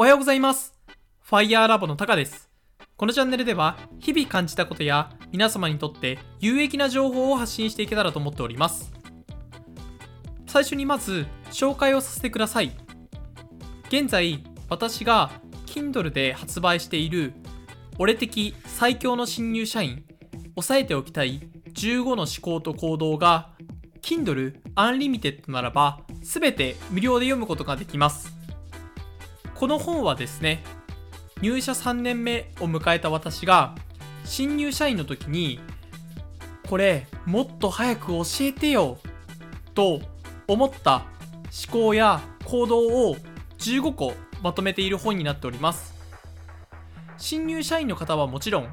おはようございます。ファイヤーラボのタカです。このチャンネルでは、日々感じたことや皆様にとって有益な情報を発信していけたらと思っております。最初にまず、紹介をさせてください。現在、私が Kindle で発売している、俺的最強の新入社員、押さえておきたい15の思考と行動が、Kindle Unlimited ならば、すべて無料で読むことができます。この本はですね、入社3年目を迎えた私が、新入社員の時に、これ、もっと早く教えてよ、と思った思考や行動を15個まとめている本になっております。新入社員の方はもちろん、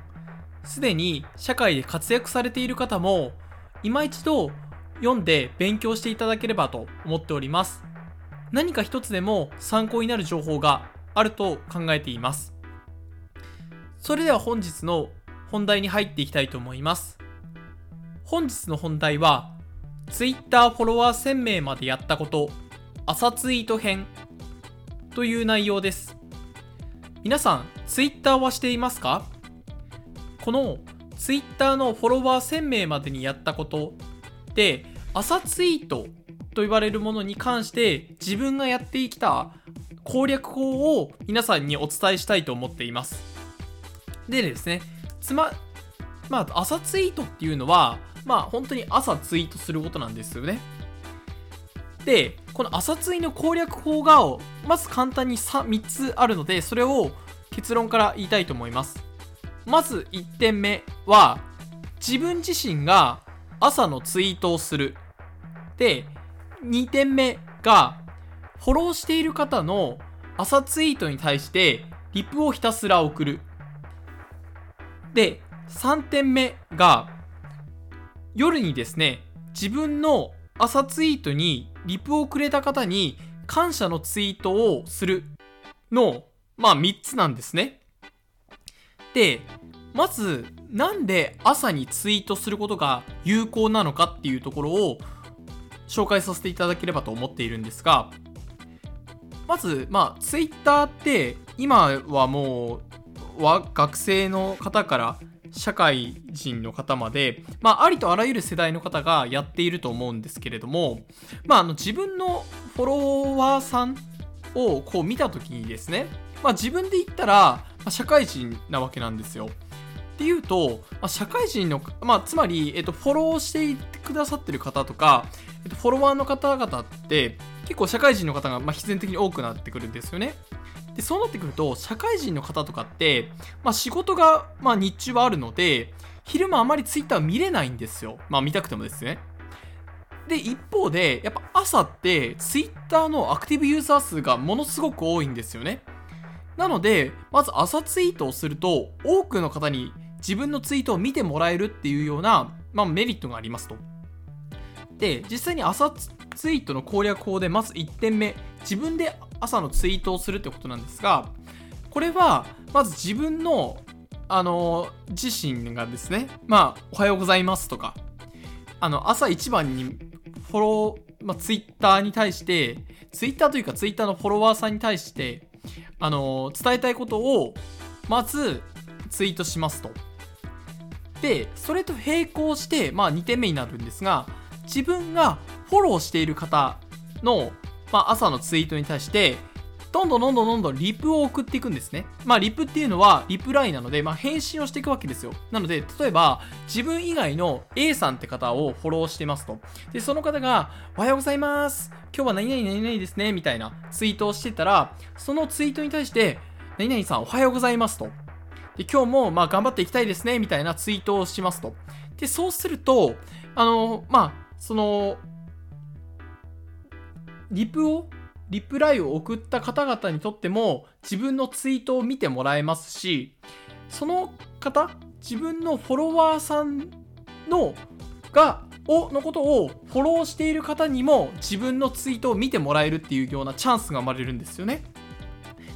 すでに社会で活躍されている方も、今一度読んで勉強していただければと思っております。何か一つでも参考になる情報があると考えています。それでは本日の本題に入っていきたいと思います。本日の本題は、Twitter フォロワー1000名までやったこと、朝ツイート編という内容です。皆さん、Twitter はしていますか？この Twitter のフォロワー1000名までにやったことで、朝ツイートと言われるものに関して自分がやってきた攻略法を皆さんにお伝えしたいと思っています。でですね、つま、まあ、朝ツイートっていうのは、まあ、本当に朝ツイートすることなんですよね。で、この朝ツイの攻略法が、まず簡単に 3, 3つあるので、それを結論から言いたいと思います。まず1点目は、自分自身が朝のツイートをする。で、2点目が、フォローしている方の朝ツイートに対して、リプをひたすら送る。で、3点目が、夜にですね、自分の朝ツイートにリプをくれた方に感謝のツイートをするの、まあ3つなんですね。で、まず、なんで朝にツイートすることが有効なのかっていうところを紹介させていただければと思っているんですが、まず、まあ、ツイッターって今はもうは学生の方から社会人の方まで、まあ、ありとあらゆる世代の方がやっていると思うんですけれども、まあ、あの自分のフォロワーさんをこう見た時にですね、まあ、自分で言ったら、社会人なわけなんですよ。っていうと、まあ、社会人の、まあ、つまり、えっと、フォローしてくださってる方とか、えっと、フォロワーの方々って結構社会人の方が、まあ、必然的に多くなってくるんですよね。でそうなってくると社会人の方とかって、まあ、仕事が、まあ、日中はあるので昼間あまりツイッター見れないんですよ。まあ見たくてもですね。で一方でやっぱ朝ってツイッターのアクティブユーザー数がものすごく多いんですよね。なのでまず朝ツイートをすると多くの方に自分のツイートを見てもらえるっていうような、まあ、メリットがありますと。で実際に朝ツイートの攻略法でまず1点目自分で朝のツイートをするってことなんですがこれはまず自分のあの自身がですねまあおはようございますとかあの朝一番にフォロー、まあ、ツイッターに対してツイッターというかツイッターのフォロワーさんに対してあの伝えたいことをまずツイートしますとでそれと並行して、まあ、2点目になるんですが自分がフォローしている方の、まあ、朝のツイートに対してどんどんどんどんどんどんリプを送っていくんですね。まあリプっていうのはリプライなので、まあ返信をしていくわけですよ。なので、例えば自分以外の A さんって方をフォローしてますと。で、その方が、おはようございます。今日は何々何々ですね。みたいなツイートをしてたら、そのツイートに対して、何々さんおはようございますと。で、今日もまあ頑張っていきたいですね。みたいなツイートをしますと。で、そうすると、あの、まあ、その、リプをリプライを送った方々にとっても自分のツイートを見てもらえますしその方自分のフォロワーさんのがをのことをフォローしている方にも自分のツイートを見てもらえるっていうようなチャンスが生まれるんですよね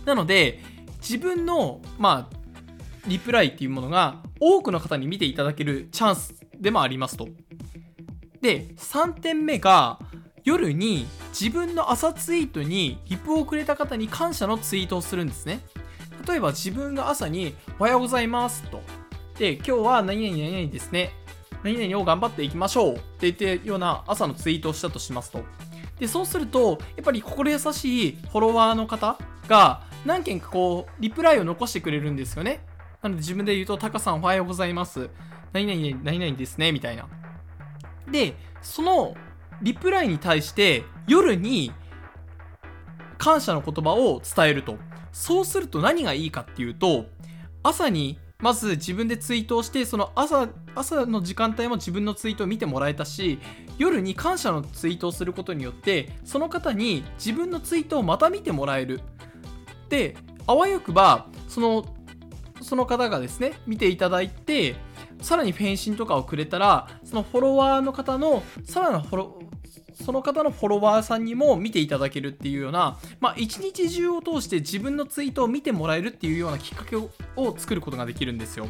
なので自分のまあリプライっていうものが多くの方に見ていただけるチャンスでもありますとで3点目が夜に自分の朝ツイートにリプをくれた方に感謝のツイートをするんですね。例えば自分が朝におはようございますと。で、今日は何々何々ですね。何々を頑張っていきましょうって言ってような朝のツイートをしたとしますと。で、そうすると、やっぱり心優しいフォロワーの方が何件かこう、リプライを残してくれるんですよね。なので自分で言うと、タカさんおはようございます。何々何々ですね、みたいな。で、そのリプライに対して夜に感謝の言葉を伝えると。そうすると何がいいかっていうと、朝にまず自分でツイートをして、その朝、朝の時間帯も自分のツイートを見てもらえたし、夜に感謝のツイートをすることによって、その方に自分のツイートをまた見てもらえる。で、あわよくば、その、その方がですね、見ていただいて、さらに返信とかをくれたら、そのフォロワーの方の、さらなフォロその方のフォロワーさんにも見ていただけるっていうような、まあ、一日中を通して自分のツイートを見てもらえるっていうようなきっかけを作ることができるんですよ。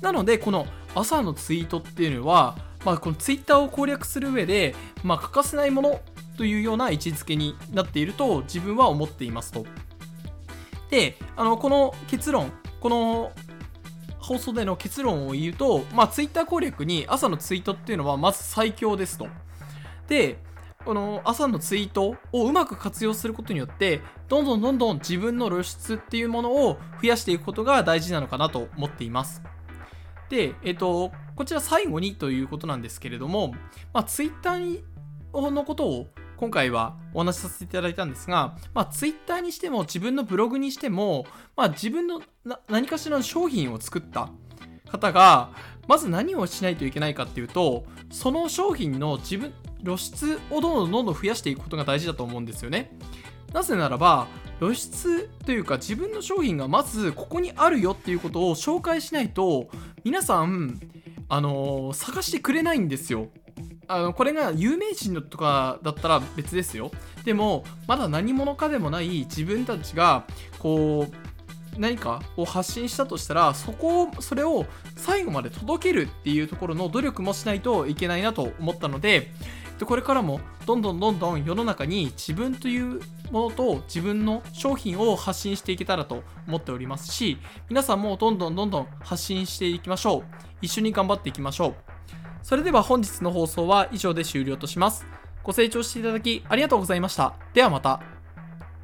なので、この朝のツイートっていうのは、まあ、このツイッターを攻略する上で、まあ、欠かせないものというような位置づけになっていると自分は思っていますと。で、あの、この結論、この放送での結論を言うと、まあ、ツイッター攻略に朝のツイートっていうのはまず最強ですと。で、この朝のツイートをうまく活用することによって、どんどんどんどん自分の露出っていうものを増やしていくことが大事なのかなと思っています。で、えっと、こちら最後にということなんですけれども、まあ、ツイッターのことを今回はお話しさせていただいたんですが、まあ、ツイッターにしても自分のブログにしても、まあ、自分の何かしらの商品を作った方が、まず何をしないといけないかっていうと、その商品の自分、露出をどんどんどんどん増やしていくことが大事だと思うんですよね。なぜならば、露出というか自分の商品がまずここにあるよっていうことを紹介しないと、皆さん、あのー、探してくれないんですよ。あのこれが有名人とかだったら別ですよ。でも、まだ何者かでもない自分たちが、こう、何かを発信したとしたらそこをそれを最後まで届けるっていうところの努力もしないといけないなと思ったのでこれからもどんどんどんどん世の中に自分というものと自分の商品を発信していけたらと思っておりますし皆さんもどんどんどんどん発信していきましょう一緒に頑張っていきましょうそれでは本日の放送は以上で終了とします。ご清聴していただきありがとうございました。ではまた。